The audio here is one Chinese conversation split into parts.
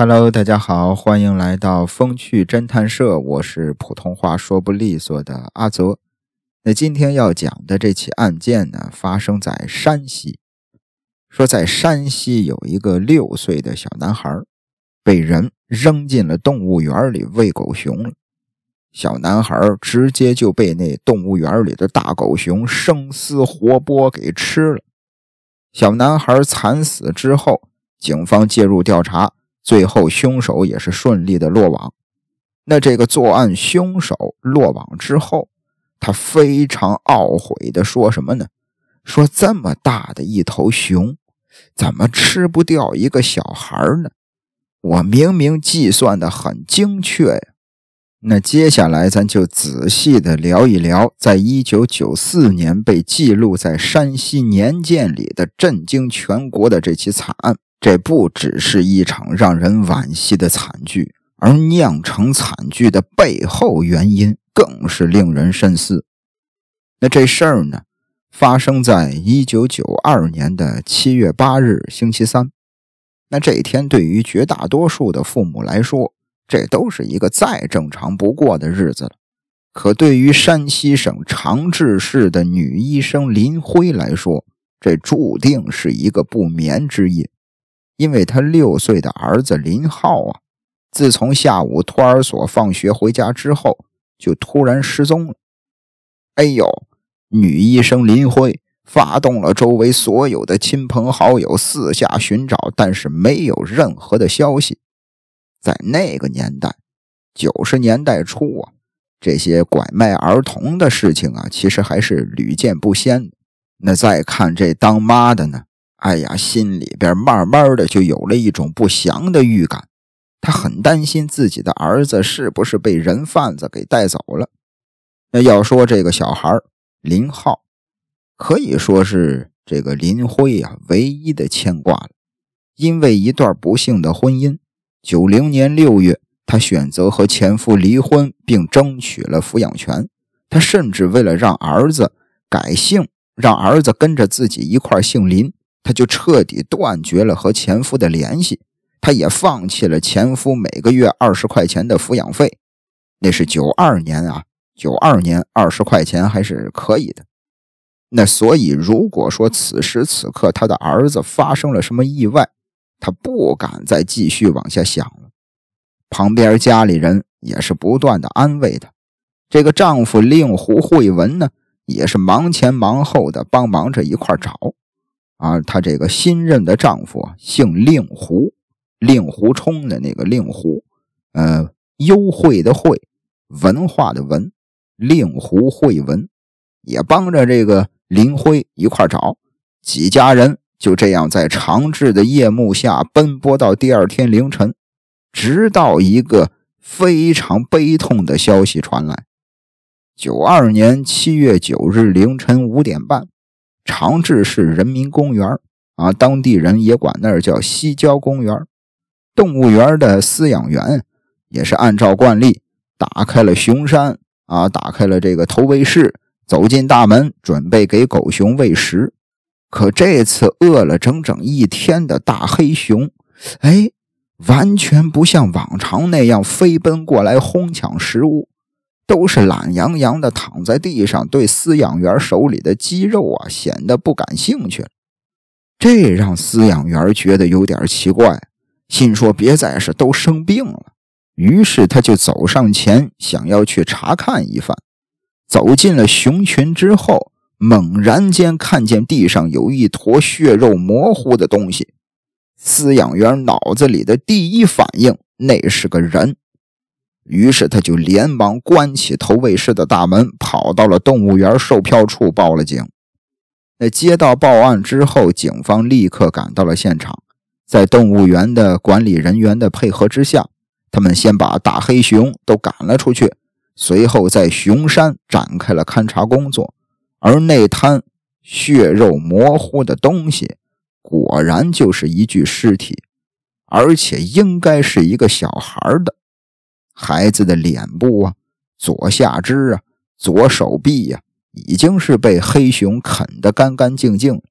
Hello，大家好，欢迎来到风趣侦探社，我是普通话说不利索的阿泽。那今天要讲的这起案件呢，发生在山西。说在山西有一个六岁的小男孩，被人扔进了动物园里喂狗熊了。小男孩直接就被那动物园里的大狗熊生撕活剥给吃了。小男孩惨死之后，警方介入调查。最后，凶手也是顺利的落网。那这个作案凶手落网之后，他非常懊悔的说什么呢？说这么大的一头熊，怎么吃不掉一个小孩呢？我明明计算的很精确呀。那接下来，咱就仔细的聊一聊，在一九九四年被记录在山西年鉴里的震惊全国的这起惨案。这不只是一场让人惋惜的惨剧，而酿成惨剧的背后原因更是令人深思。那这事儿呢，发生在一九九二年的七月八日星期三。那这一天对于绝大多数的父母来说，这都是一个再正常不过的日子了。可对于山西省长治市的女医生林辉来说，这注定是一个不眠之夜。因为他六岁的儿子林浩啊，自从下午托儿所放学回家之后，就突然失踪了。哎呦，女医生林辉发动了周围所有的亲朋好友四下寻找，但是没有任何的消息。在那个年代，九十年代初啊，这些拐卖儿童的事情啊，其实还是屡见不鲜的。那再看这当妈的呢？哎呀，心里边慢慢的就有了一种不祥的预感，他很担心自己的儿子是不是被人贩子给带走了。那要说这个小孩林浩，可以说是这个林辉啊唯一的牵挂了。因为一段不幸的婚姻，九零年六月，他选择和前夫离婚，并争取了抚养权。他甚至为了让儿子改姓，让儿子跟着自己一块姓林。他就彻底断绝了和前夫的联系，他也放弃了前夫每个月二十块钱的抚养费。那是九二年啊，九二年二十块钱还是可以的。那所以，如果说此时此刻他的儿子发生了什么意外，他不敢再继续往下想了。旁边家里人也是不断的安慰他，这个丈夫令狐慧文呢，也是忙前忙后的帮忙着一块找。啊，她这个新任的丈夫，姓令狐，令狐冲的那个令狐，呃，幽会的会，文化的文，令狐惠文，也帮着这个林辉一块找，几家人就这样在长治的夜幕下奔波到第二天凌晨，直到一个非常悲痛的消息传来：九二年七月九日凌晨五点半。长治市人民公园啊，当地人也管那儿叫西郊公园。动物园的饲养员也是按照惯例打开了熊山啊，打开了这个投喂室，走进大门，准备给狗熊喂食。可这次饿了整整一天的大黑熊，哎，完全不像往常那样飞奔过来哄抢食物。都是懒洋洋的躺在地上，对饲养员手里的鸡肉啊显得不感兴趣。这让饲养员觉得有点奇怪，心说别再是都生病了。于是他就走上前，想要去查看一番。走进了熊群之后，猛然间看见地上有一坨血肉模糊的东西。饲养员脑子里的第一反应，那是个人。于是他就连忙关起投喂室的大门，跑到了动物园售票处报了警。那接到报案之后，警方立刻赶到了现场，在动物园的管理人员的配合之下，他们先把大黑熊都赶了出去，随后在熊山展开了勘查工作。而那滩血肉模糊的东西，果然就是一具尸体，而且应该是一个小孩的。孩子的脸部啊，左下肢啊，左手臂呀，已经是被黑熊啃得干干净净，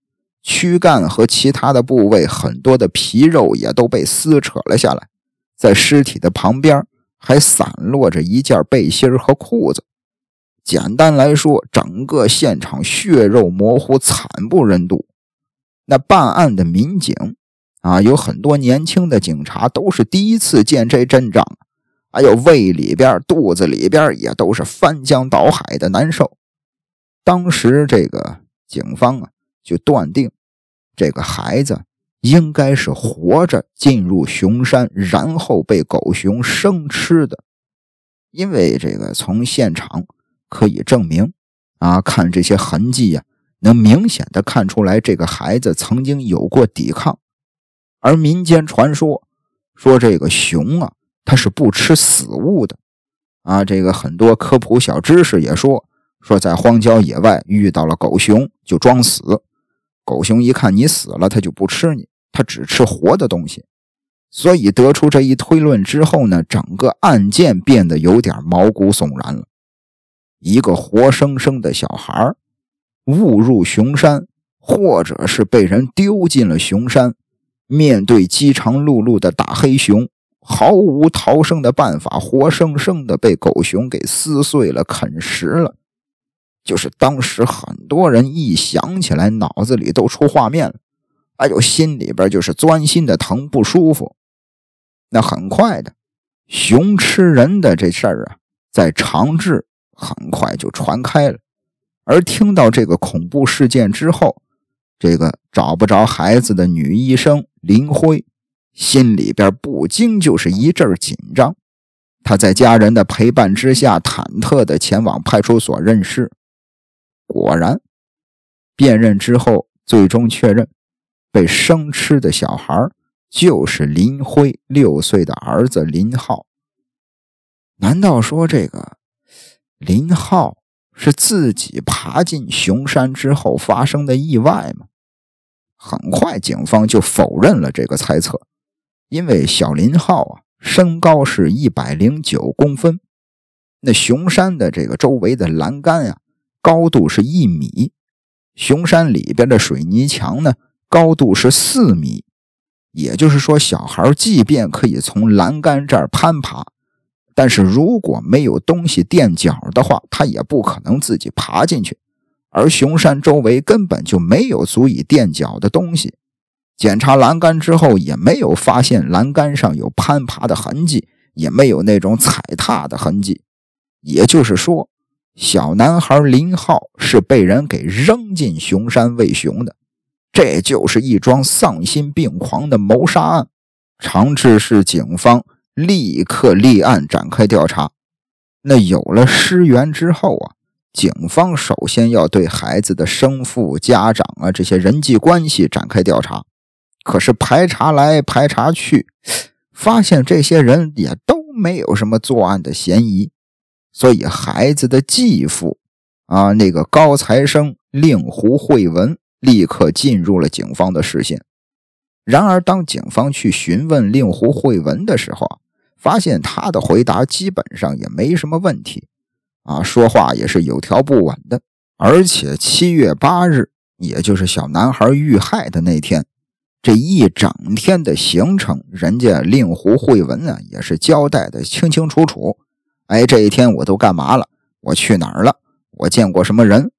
躯干和其他的部位很多的皮肉也都被撕扯了下来，在尸体的旁边还散落着一件背心和裤子。简单来说，整个现场血肉模糊，惨不忍睹。那办案的民警啊，有很多年轻的警察都是第一次见这阵仗，还有胃里边、肚子里边也都是翻江倒海的难受。当时这个警方啊，就断定这个孩子。应该是活着进入熊山，然后被狗熊生吃的。因为这个从现场可以证明，啊，看这些痕迹呀，能明显的看出来这个孩子曾经有过抵抗。而民间传说说这个熊啊，它是不吃死物的。啊，这个很多科普小知识也说，说在荒郊野外遇到了狗熊就装死。狗熊一看你死了，它就不吃你，它只吃活的东西。所以得出这一推论之后呢，整个案件变得有点毛骨悚然了。一个活生生的小孩误入熊山，或者是被人丢进了熊山，面对饥肠辘辘的大黑熊，毫无逃生的办法，活生生的被狗熊给撕碎了、啃食了。就是当时很多人一想起来，脑子里都出画面了，哎呦，心里边就是钻心的疼，不舒服。那很快的，熊吃人的这事儿啊，在长治很快就传开了。而听到这个恐怖事件之后，这个找不着孩子的女医生林辉，心里边不禁就是一阵紧张。他在家人的陪伴之下，忐忑的前往派出所认尸。果然，辨认之后，最终确认被生吃的小孩就是林辉六岁的儿子林浩。难道说这个林浩是自己爬进熊山之后发生的意外吗？很快，警方就否认了这个猜测，因为小林浩啊，身高是一百零九公分，那熊山的这个周围的栏杆呀。高度是一米，熊山里边的水泥墙呢，高度是四米。也就是说，小孩即便可以从栏杆这儿攀爬，但是如果没有东西垫脚的话，他也不可能自己爬进去。而熊山周围根本就没有足以垫脚的东西。检查栏杆之后，也没有发现栏杆上有攀爬的痕迹，也没有那种踩踏的痕迹。也就是说。小男孩林浩是被人给扔进熊山喂熊的，这就是一桩丧心病狂的谋杀案。长治市警方立刻立案展开调查。那有了尸源之后啊，警方首先要对孩子的生父、家长啊这些人际关系展开调查。可是排查来排查去，发现这些人也都没有什么作案的嫌疑。所以，孩子的继父啊，那个高材生令狐慧文立刻进入了警方的视线。然而，当警方去询问令狐慧文的时候啊，发现他的回答基本上也没什么问题，啊，说话也是有条不紊的。而且，七月八日，也就是小男孩遇害的那天，这一整天的行程，人家令狐慧文呢也是交代的清清楚楚。哎，这一天我都干嘛了？我去哪儿了？我见过什么人？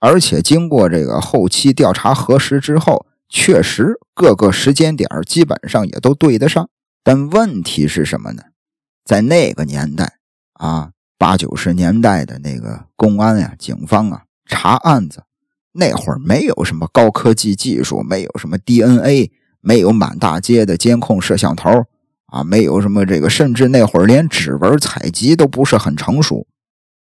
而且经过这个后期调查核实之后，确实各个时间点基本上也都对得上。但问题是什么呢？在那个年代啊，八九十年代的那个公安呀、警方啊，查案子那会儿没有什么高科技技术，没有什么 DNA，没有满大街的监控摄像头。啊，没有什么这个，甚至那会儿连指纹采集都不是很成熟，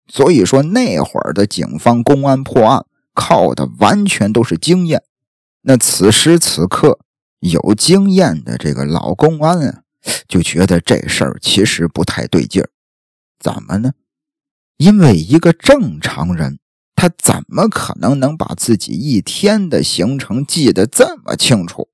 所以说那会儿的警方公安破案靠的完全都是经验。那此时此刻有经验的这个老公安啊，就觉得这事儿其实不太对劲儿。怎么呢？因为一个正常人，他怎么可能能把自己一天的行程记得这么清楚？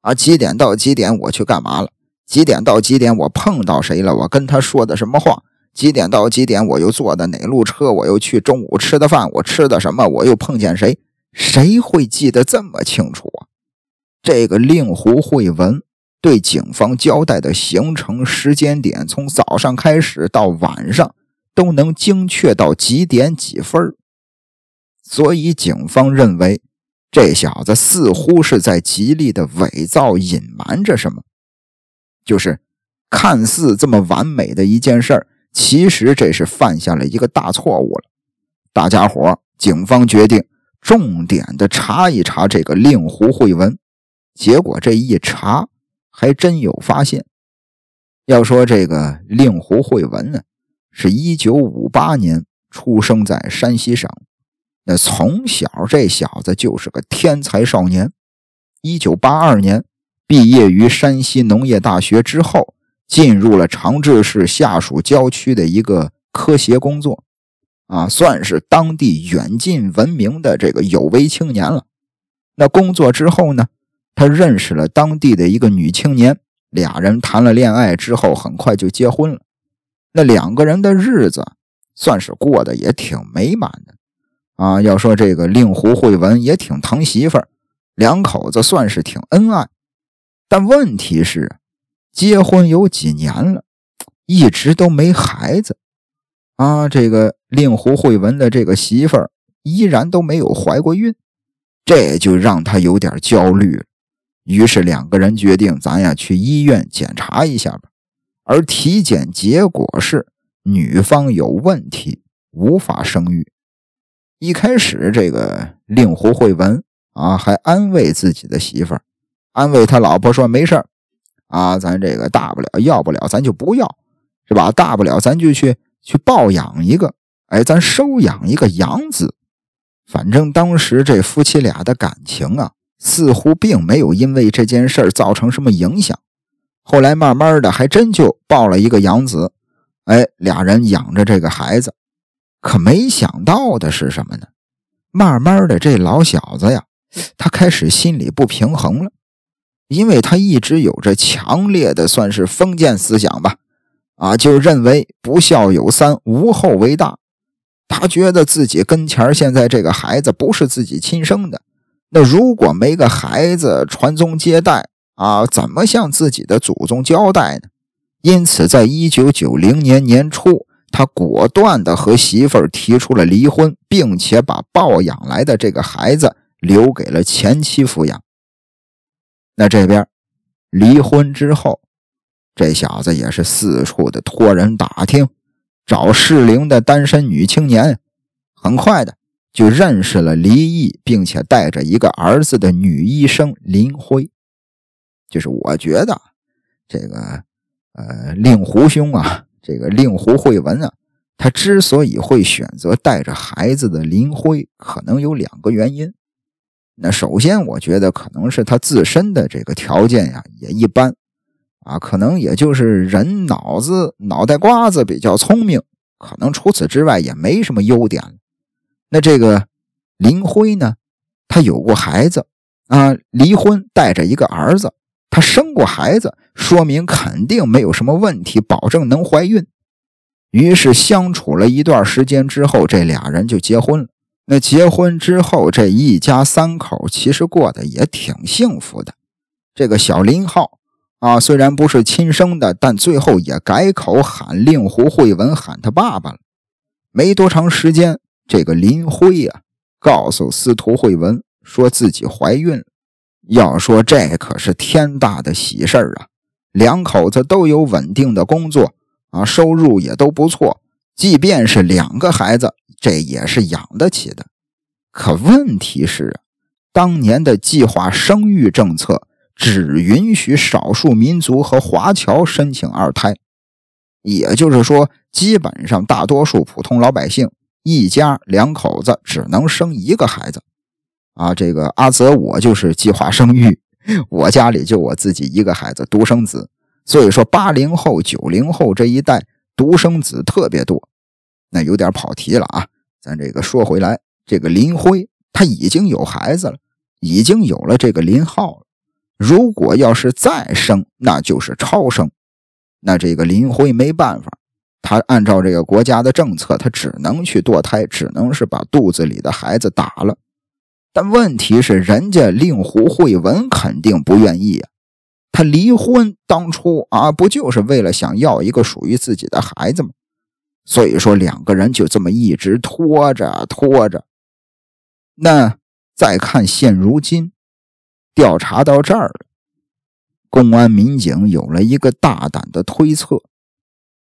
啊，几点到几点我去干嘛了？几点到几点？我碰到谁了？我跟他说的什么话？几点到几点？我又坐的哪路车？我又去中午吃的饭？我吃的什么？我又碰见谁？谁会记得这么清楚啊？这个令狐慧文对警方交代的行程时间点，从早上开始到晚上，都能精确到几点几分所以警方认为，这小子似乎是在极力的伪造、隐瞒着什么。就是看似这么完美的一件事儿，其实这是犯下了一个大错误了。大家伙，警方决定重点的查一查这个令狐慧文。结果这一查。还真有发现。要说这个令狐慧文呢，是一九五八年出生在山西省，那从小这小子就是个天才少年。一九八二年毕业于山西农业大学之后，进入了长治市下属郊区的一个科协工作，啊，算是当地远近闻名的这个有为青年了。那工作之后呢？他认识了当地的一个女青年，俩人谈了恋爱之后，很快就结婚了。那两个人的日子算是过得也挺美满的啊。要说这个令狐慧文也挺疼媳妇儿，两口子算是挺恩爱。但问题是，结婚有几年了，一直都没孩子啊。这个令狐慧文的这个媳妇儿依然都没有怀过孕，这就让他有点焦虑了。于是两个人决定，咱呀去医院检查一下吧。而体检结果是女方有问题，无法生育。一开始，这个令狐慧文啊还安慰自己的媳妇儿，安慰他老婆说：“没事啊，咱这个大不了要不了，咱就不要，是吧？大不了咱就去去抱养一个，哎，咱收养一个养子。反正当时这夫妻俩的感情啊。”似乎并没有因为这件事造成什么影响，后来慢慢的还真就抱了一个养子，哎，俩人养着这个孩子，可没想到的是什么呢？慢慢的这老小子呀，他开始心里不平衡了，因为他一直有着强烈的算是封建思想吧，啊，就认为不孝有三，无后为大，他觉得自己跟前现在这个孩子不是自己亲生的。那如果没个孩子传宗接代啊，怎么向自己的祖宗交代呢？因此，在一九九零年年初，他果断的和媳妇儿提出了离婚，并且把抱养来的这个孩子留给了前妻抚养。那这边离婚之后，这小子也是四处的托人打听，找适龄的单身女青年，很快的。就认识了离异并且带着一个儿子的女医生林辉，就是我觉得这个呃令狐兄啊，这个令狐慧文啊，他之所以会选择带着孩子的林辉，可能有两个原因。那首先，我觉得可能是他自身的这个条件呀也一般啊，可能也就是人脑子脑袋瓜子比较聪明，可能除此之外也没什么优点。那这个林辉呢？他有过孩子啊，离婚带着一个儿子，她生过孩子，说明肯定没有什么问题，保证能怀孕。于是相处了一段时间之后，这俩人就结婚了。那结婚之后，这一家三口其实过得也挺幸福的。这个小林浩啊，虽然不是亲生的，但最后也改口喊令狐慧文，喊他爸爸了。没多长时间。这个林辉呀，告诉司徒慧文说自己怀孕了。要说这可是天大的喜事儿啊！两口子都有稳定的工作啊，收入也都不错。即便是两个孩子，这也是养得起的。可问题是，当年的计划生育政策只允许少数民族和华侨申请二胎，也就是说，基本上大多数普通老百姓。一家两口子只能生一个孩子，啊，这个阿泽我就是计划生育，我家里就我自己一个孩子，独生子。所以说，八零后、九零后这一代独生子特别多。那有点跑题了啊，咱这个说回来，这个林辉他已经有孩子了，已经有了这个林浩了。如果要是再生，那就是超生。那这个林辉没办法。他按照这个国家的政策，他只能去堕胎，只能是把肚子里的孩子打了。但问题是，人家令狐慧文肯定不愿意呀。他离婚当初啊，不就是为了想要一个属于自己的孩子吗？所以说，两个人就这么一直拖着拖着。那再看现如今，调查到这儿了，公安民警有了一个大胆的推测，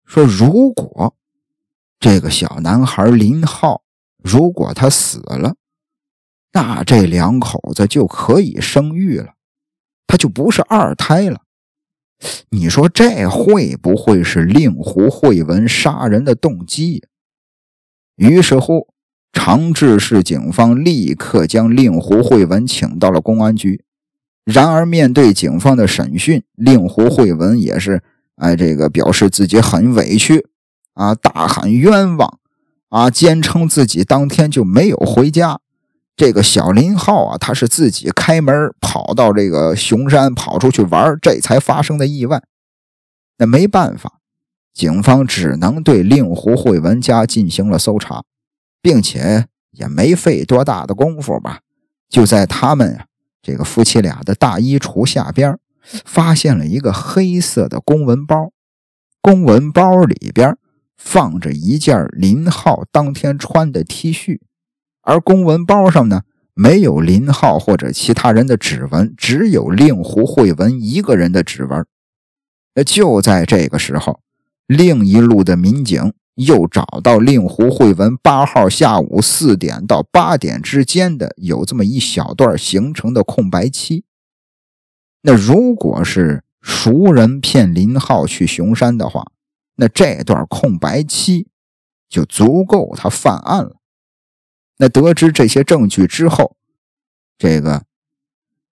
说如果这个小男孩林浩，如果他死了，那这两口子就可以生育了。他就不是二胎了，你说这会不会是令狐慧文杀人的动机？于是乎，长治市警方立刻将令狐慧文请到了公安局。然而，面对警方的审讯，令狐慧文也是哎，这个表示自己很委屈啊，大喊冤枉啊，坚称自己当天就没有回家。这个小林浩啊，他是自己开门跑到这个熊山跑出去玩，这才发生的意外。那没办法，警方只能对令狐慧文家进行了搜查，并且也没费多大的功夫吧，就在他们呀这个夫妻俩的大衣橱下边，发现了一个黑色的公文包。公文包里边放着一件林浩当天穿的 T 恤。而公文包上呢，没有林浩或者其他人的指纹，只有令狐慧文一个人的指纹。那就在这个时候，另一路的民警又找到令狐慧文八号下午四点到八点之间的有这么一小段形成的空白期。那如果是熟人骗林浩去熊山的话，那这段空白期就足够他犯案了。那得知这些证据之后，这个，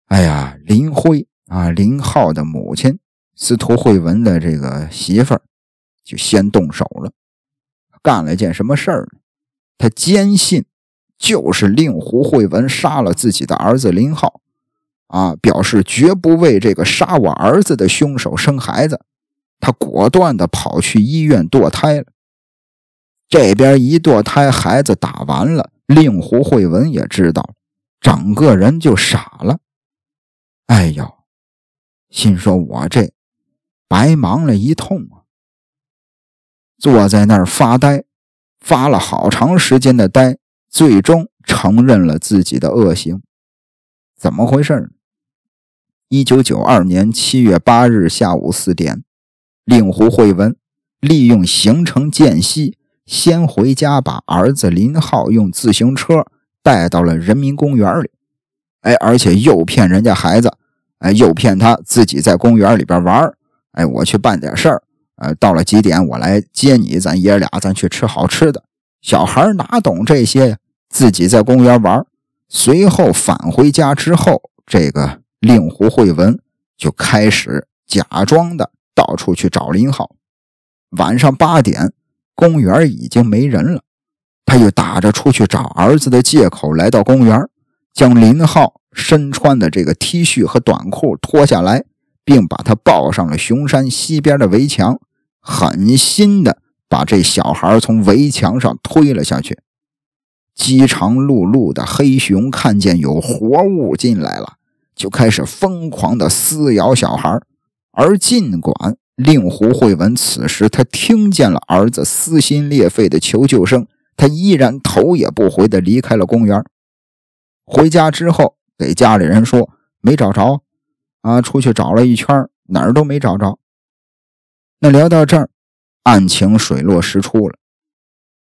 哎呀，林辉啊，林浩的母亲司徒慧文的这个媳妇儿，就先动手了，干了一件什么事儿呢？他坚信就是令狐慧文杀了自己的儿子林浩，啊，表示绝不为这个杀我儿子的凶手生孩子，他果断的跑去医院堕胎了。这边一堕胎，孩子打完了。令狐慧文也知道，整个人就傻了。哎呦，心说我这白忙了一通啊！坐在那儿发呆，发了好长时间的呆，最终承认了自己的恶行。怎么回事？一九九二年七月八日下午四点，令狐慧文利用行程间隙。先回家把儿子林浩用自行车带到了人民公园里，哎，而且诱骗人家孩子，哎，诱骗他自己在公园里边玩哎，我去办点事儿，呃，到了几点我来接你，咱爷俩咱去吃好吃的。小孩哪懂这些呀？自己在公园玩，随后返回家之后，这个令狐慧文就开始假装的到处去找林浩。晚上八点。公园已经没人了，他又打着出去找儿子的借口来到公园，将林浩身穿的这个 T 恤和短裤脱下来，并把他抱上了熊山西边的围墙，狠心的把这小孩从围墙上推了下去。饥肠辘辘的黑熊看见有活物进来了，就开始疯狂的撕咬小孩，而尽管。令狐慧文此时，他听见了儿子撕心裂肺的求救声，他依然头也不回地离开了公园。回家之后，给家里人说没找着，啊，出去找了一圈，哪儿都没找着。那聊到这儿，案情水落石出了。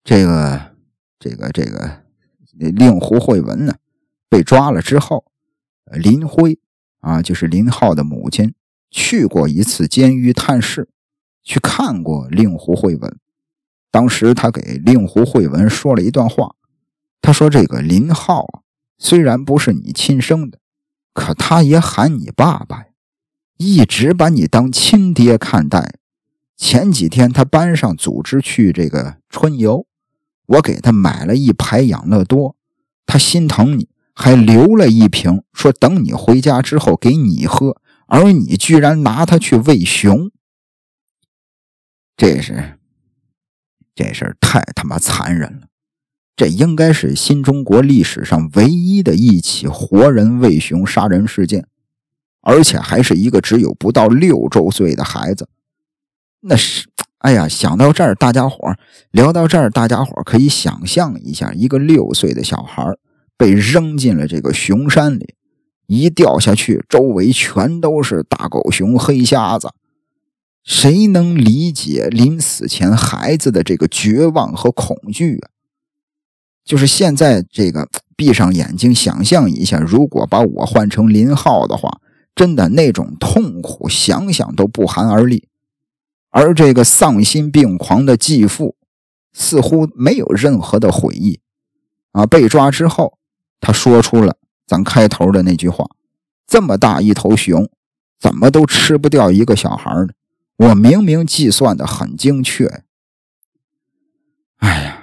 这个，这个，这个令狐慧文呢，被抓了之后，林辉啊，就是林浩的母亲。去过一次监狱探视，去看过令狐慧文。当时他给令狐慧文说了一段话，他说：“这个林浩啊，虽然不是你亲生的，可他也喊你爸爸呀，一直把你当亲爹看待。前几天他班上组织去这个春游，我给他买了一排养乐多，他心疼你，还留了一瓶，说等你回家之后给你喝。”而你居然拿它去喂熊，这是这事儿太他妈残忍了！这应该是新中国历史上唯一的一起活人喂熊杀人事件。而且还是一个只有不到六周岁的孩子。那是，哎呀，想到这儿，大家伙聊到这儿，大家伙可以想象一下，一个六岁的小孩被扔进了这个熊山里，一掉下去，周围全都是大狗熊、黑瞎子。谁能理解临死前孩子的这个绝望和恐惧啊？就是现在这个，闭上眼睛想象一下，如果把我换成林浩的话，真的那种痛苦，想想都不寒而栗。而这个丧心病狂的继父，似乎没有任何的悔意啊！被抓之后，他说出了咱开头的那句话：“这么大一头熊，怎么都吃不掉一个小孩呢？”我明明计算的很精确，哎呀，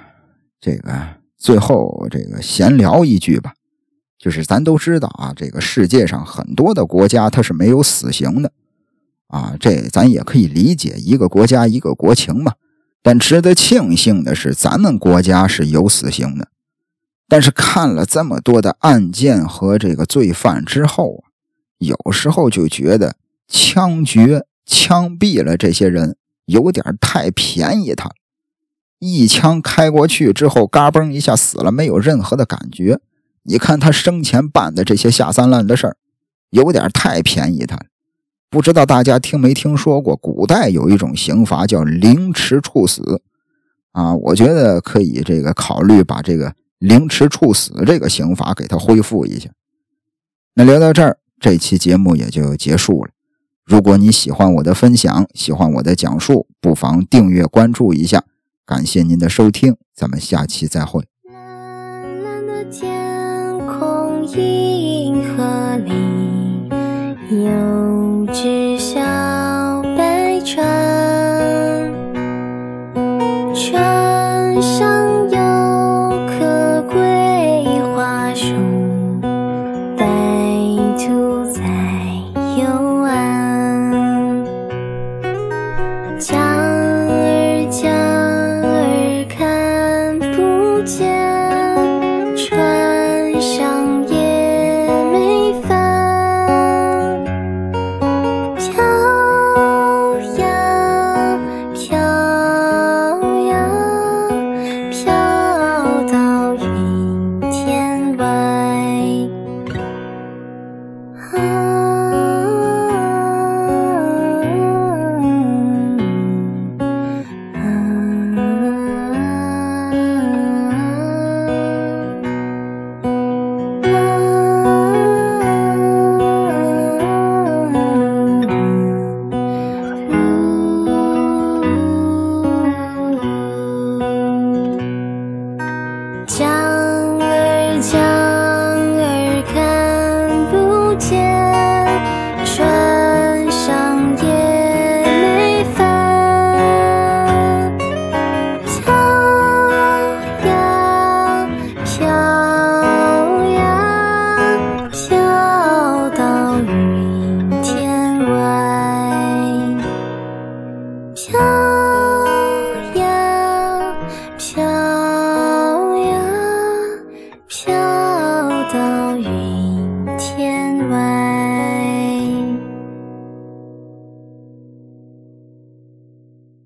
这个最后这个闲聊一句吧，就是咱都知道啊，这个世界上很多的国家它是没有死刑的啊，这咱也可以理解，一个国家一个国情嘛。但值得庆幸的是，咱们国家是有死刑的。但是看了这么多的案件和这个罪犯之后啊，有时候就觉得枪决。枪毙了这些人，有点太便宜他了。一枪开过去之后，嘎嘣一下死了，没有任何的感觉。你看他生前办的这些下三滥的事儿，有点太便宜他了。不知道大家听没听说过，古代有一种刑罚叫凌迟处死啊？我觉得可以这个考虑把这个凌迟处死这个刑罚给他恢复一下。那聊到这儿，这期节目也就结束了。如果你喜欢我的分享，喜欢我的讲述，不妨订阅关注一下。感谢您的收听，咱们下期再会。蓝蓝的天空，银河里有只小白船，